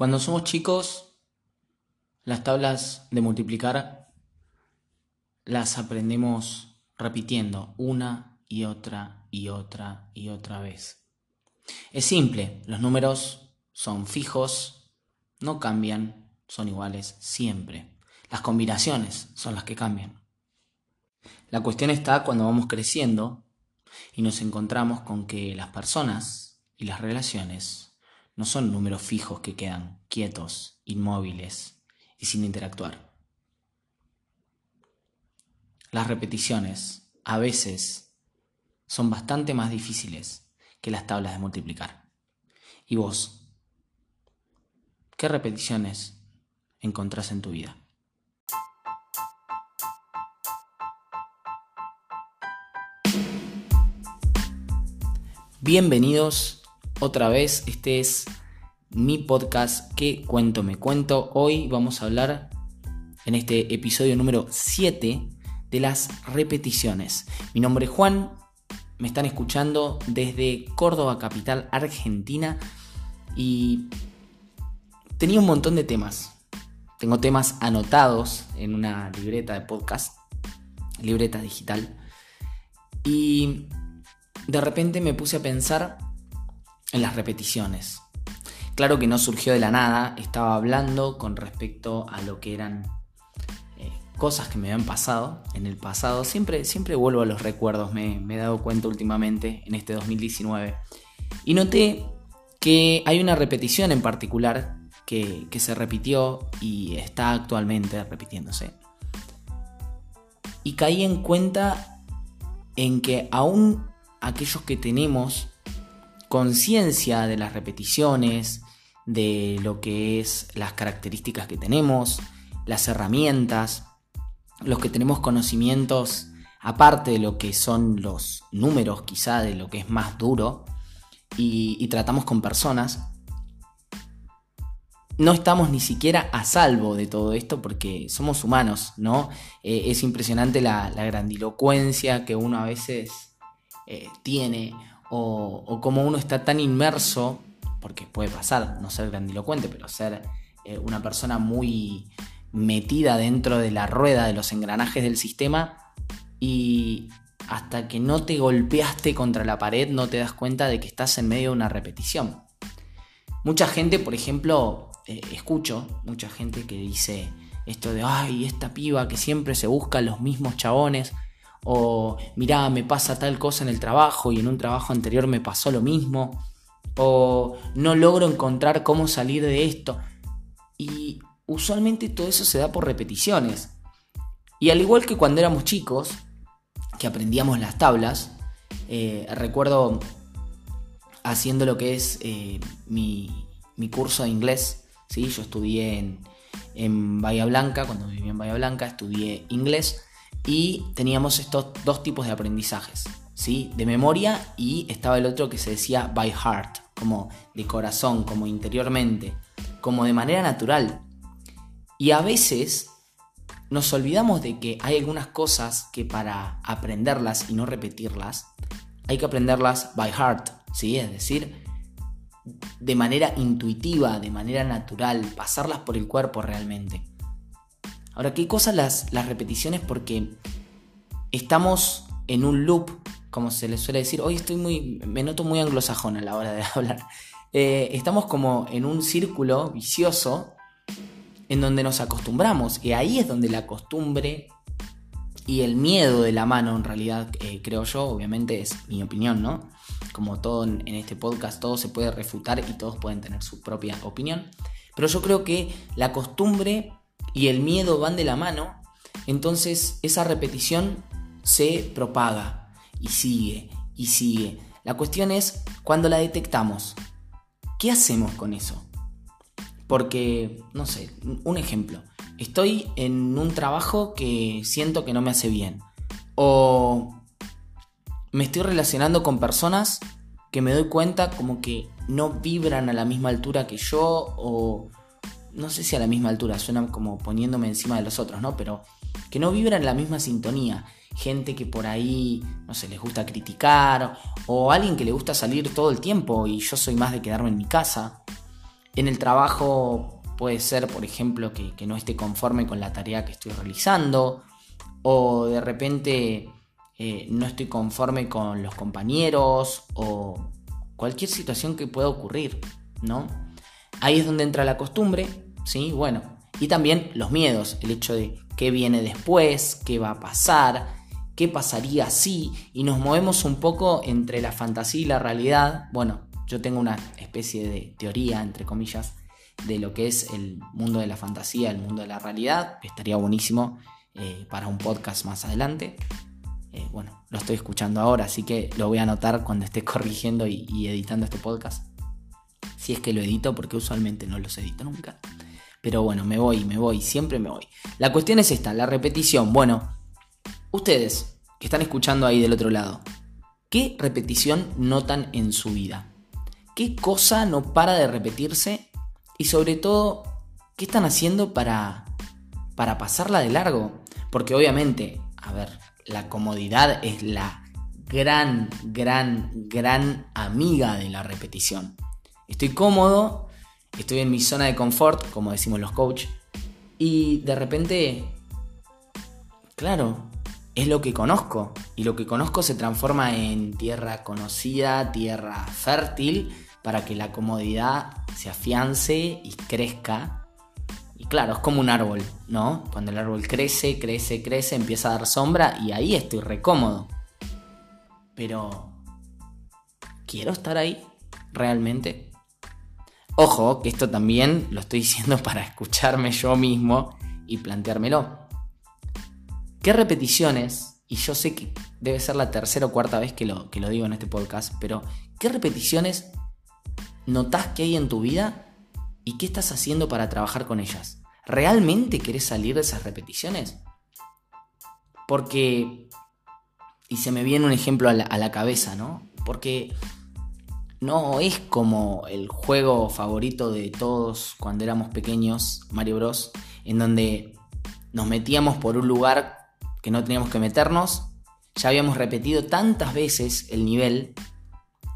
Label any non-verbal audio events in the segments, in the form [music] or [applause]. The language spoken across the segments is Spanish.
Cuando somos chicos, las tablas de multiplicar las aprendemos repitiendo una y otra y otra y otra vez. Es simple, los números son fijos, no cambian, son iguales siempre. Las combinaciones son las que cambian. La cuestión está cuando vamos creciendo y nos encontramos con que las personas y las relaciones no son números fijos que quedan quietos, inmóviles y sin interactuar. Las repeticiones a veces son bastante más difíciles que las tablas de multiplicar. ¿Y vos? ¿Qué repeticiones encontrás en tu vida? Bienvenidos otra vez, este es mi podcast que cuento me cuento. Hoy vamos a hablar en este episodio número 7 de las repeticiones. Mi nombre es Juan, me están escuchando desde Córdoba, capital argentina, y tenía un montón de temas. Tengo temas anotados en una libreta de podcast, libreta digital, y de repente me puse a pensar en las repeticiones. Claro que no surgió de la nada, estaba hablando con respecto a lo que eran eh, cosas que me habían pasado en el pasado. Siempre, siempre vuelvo a los recuerdos, me, he dado cuenta últimamente en este 2019. Y noté que hay una repetición en particular que, que se repitió y está actualmente repitiéndose. Y caí en cuenta en que aún aquellos que tenemos conciencia de las repeticiones, de lo que es las características que tenemos, las herramientas, los que tenemos conocimientos aparte de lo que son los números, quizá de lo que es más duro, y, tratamos con personas, no estamos ni siquiera a salvo de todo esto porque somos humanos, ¿no? Eh, es impresionante la, grandilocuencia que uno a veces eh, tiene o, como uno está tan inmerso, porque puede pasar, no ser grandilocuente, pero ser eh, una persona muy metida dentro de la rueda de los engranajes del sistema y hasta que no te golpeaste contra la pared no te das cuenta de que estás en medio de una repetición. Mucha gente, por ejemplo, eh, escucho mucha gente que dice esto de, ay, esta piba que siempre se busca los mismos chabones o mirá, me pasa tal cosa en el trabajo y en un trabajo anterior me pasó lo mismo, o no logro encontrar cómo salir de esto. Y usualmente todo eso se da por repeticiones. Y al igual que cuando éramos chicos, que aprendíamos las tablas, eh, recuerdo haciendo lo que es eh, mi, curso de inglés, ¿sí? yo estudié en, en Bahía Blanca, cuando vivía en Bahía Blanca, estudié inglés y teníamos estos dos tipos de aprendizajes, ¿sí? De memoria y estaba el otro que se decía by heart, como de corazón, como interiormente, como de manera natural. Y a veces nos olvidamos de que hay algunas cosas que para aprenderlas y no repetirlas, hay que aprenderlas by heart, ¿sí? Es decir, de manera intuitiva, de manera natural, pasarlas por el cuerpo realmente. Ahora, ¿qué cosas las, las repeticiones? Porque estamos en un loop, como se le suele decir. Hoy estoy muy. me noto muy anglosajón a la hora de [laughs] hablar. Eh, estamos como en un círculo vicioso en donde nos acostumbramos. Y ahí es donde la costumbre y el miedo de la mano, en realidad, eh, creo yo, obviamente es mi opinión, ¿no? Como todo en este podcast, todo se puede refutar y todos pueden tener su propia opinión. Pero yo creo que la costumbre y el miedo van de la mano, entonces esa repetición se propaga y sigue y sigue. La cuestión es cuando la detectamos, ¿qué hacemos con eso? Porque, no sé, un ejemplo, estoy en un trabajo que siento que no me hace bien o me estoy relacionando con personas que me doy cuenta como que no vibran a la misma altura que yo o no sé si a la misma altura, suena como poniéndome encima de los otros, ¿no? Pero que no vibran en la misma sintonía. Gente que por ahí, no sé, les gusta criticar, o alguien que le gusta salir todo el tiempo y yo soy más de quedarme en mi casa. En el trabajo puede ser, por ejemplo, que, no esté conforme con la tarea que estoy realizando o de repente eh, no estoy conforme con los compañeros o cualquier situación que pueda ocurrir, ¿no? Ahí es donde entra la costumbre, ¿sí? Bueno, y también los miedos, el hecho de qué viene después, qué va a pasar, qué pasaría si, y nos movemos un poco entre la fantasía y la realidad. Bueno, yo tengo una especie de teoría, entre comillas, de lo que es el mundo de la fantasía, el mundo de la realidad. Estaría buenísimo eh, para un podcast más adelante. Eh, bueno, lo estoy escuchando ahora, así que lo voy a anotar cuando esté [laughs] corrigiendo y, editando este podcast. Si es que lo edito, porque usualmente no los edito nunca. Pero bueno, me voy, me voy, siempre me voy. La cuestión es esta, la repetición. Bueno, ustedes que están escuchando ahí del otro lado, ¿qué repetición notan en su vida? ¿Qué cosa no para de repetirse? Y sobre todo, ¿qué están haciendo para, para pasarla de largo? Porque obviamente, a ver, la comodidad es la gran, gran, gran amiga de la repetición. Estoy cómodo, estoy en mi zona de confort, como decimos los coaches, y de repente, claro, es lo que conozco, y lo que conozco se transforma en tierra conocida, tierra fértil, para que la comodidad se afiance y crezca y claro, es como un árbol, ¿no? Cuando el árbol crece, crece, crece, empieza a dar sombra y ahí estoy recómodo. Pero, ¿quiero estar ahí realmente? Ojo, que esto también lo estoy diciendo [laughs] para escucharme yo mismo y planteármelo. ¿Qué repeticiones? Y yo sé que debe ser la tercera o cuarta vez que lo, que lo digo en este podcast, pero ¿qué repeticiones notas que hay en tu vida ¿Y qué estás haciendo para trabajar con ellas? ¿Realmente querés salir de esas repeticiones? Porque, y se me viene un ejemplo a la, cabeza, ¿no? Porque no es como el juego favorito de todos cuando éramos pequeños, Mario Bros, en donde nos metíamos por un lugar que no teníamos que meternos, ya habíamos repetido tantas veces el nivel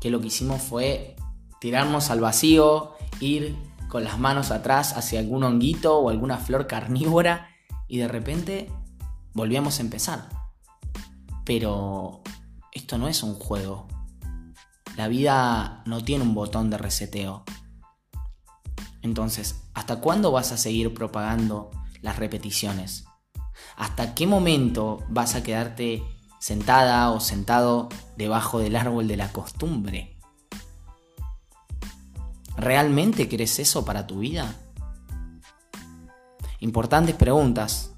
que lo que hicimos fue tirarnos al vacío, ir con las manos atrás hacia algún honguito o alguna flor carnívora y de repente volvíamos a empezar. Pero esto no es un juego. La vida no tiene un botón de reseteo. Entonces, ¿hasta cuándo vas a seguir propagando las repeticiones? ¿Hasta qué momento vas a quedarte sentada o sentado debajo del árbol de la costumbre? ¿Realmente querés eso para tu vida? Importantes preguntas,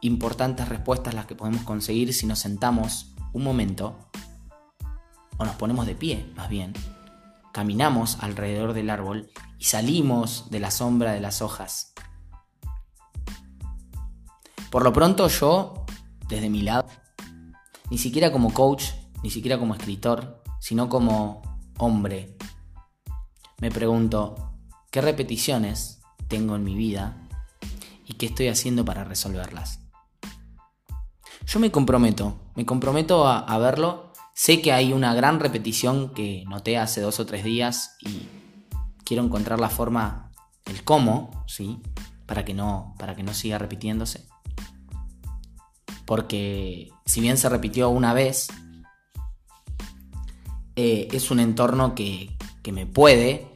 importantes respuestas las que podemos conseguir si nos sentamos un momento o nos ponemos de pie, más bien. Caminamos alrededor del árbol y salimos de la sombra de las hojas. Por lo pronto yo, desde mi lado, ni siquiera como coach, ni siquiera como escritor, sino como hombre, me pregunto, ¿qué repeticiones tengo en mi vida y qué estoy haciendo para resolverlas? Yo me comprometo, me comprometo a, verlo. Sé que hay una gran repetición que noté hace dos o tres días y quiero encontrar la forma, el cómo, ¿sí? Para que no, para que no siga repitiéndose. Porque si bien se repitió una vez, eh, es un entorno que, que me puede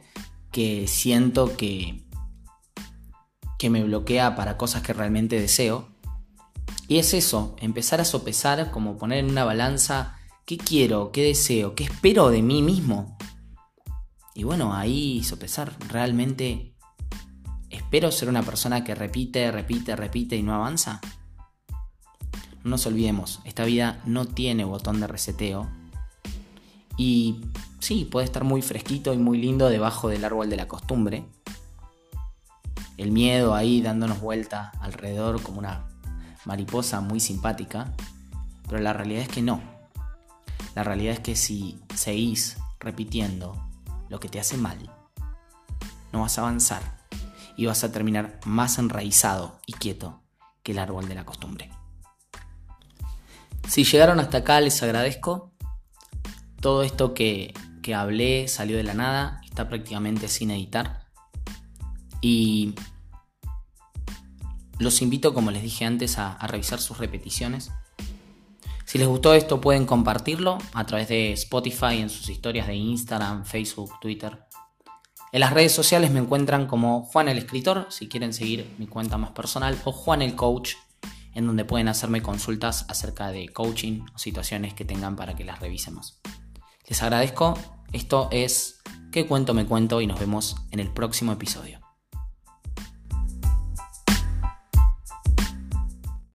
que siento que, que me bloquea para cosas que realmente deseo. Y es eso, empezar a sopesar, como poner en una balanza qué quiero, qué deseo, qué espero de mí mismo. Y bueno, ahí sopesar, realmente espero ser una persona que repite, repite, repite y no avanza. No nos olvidemos, esta vida no tiene botón de reseteo. Y sí, puede estar muy fresquito y muy lindo debajo del árbol de la costumbre. El miedo ahí dándonos vuelta alrededor como una mariposa muy simpática. Pero la realidad es que no. La realidad es que si seguís repitiendo lo que te hace mal, no vas a avanzar y vas a terminar más enraizado y quieto que el árbol de la costumbre. Si llegaron hasta acá les agradezco. Todo esto que, que hablé salió de la nada, está prácticamente sin editar. Y los invito, como les dije antes, a, revisar sus repeticiones. Si les gustó esto pueden compartirlo a través de Spotify en sus historias de Instagram, Facebook, Twitter. En las redes sociales me encuentran como Juan el Escritor, si quieren seguir mi cuenta más personal, o Juan el Coach, en donde pueden hacerme consultas acerca de coaching o situaciones que tengan para que las revisemos. Les agradezco, esto es ¿Qué cuento me cuento? y nos vemos en el próximo episodio.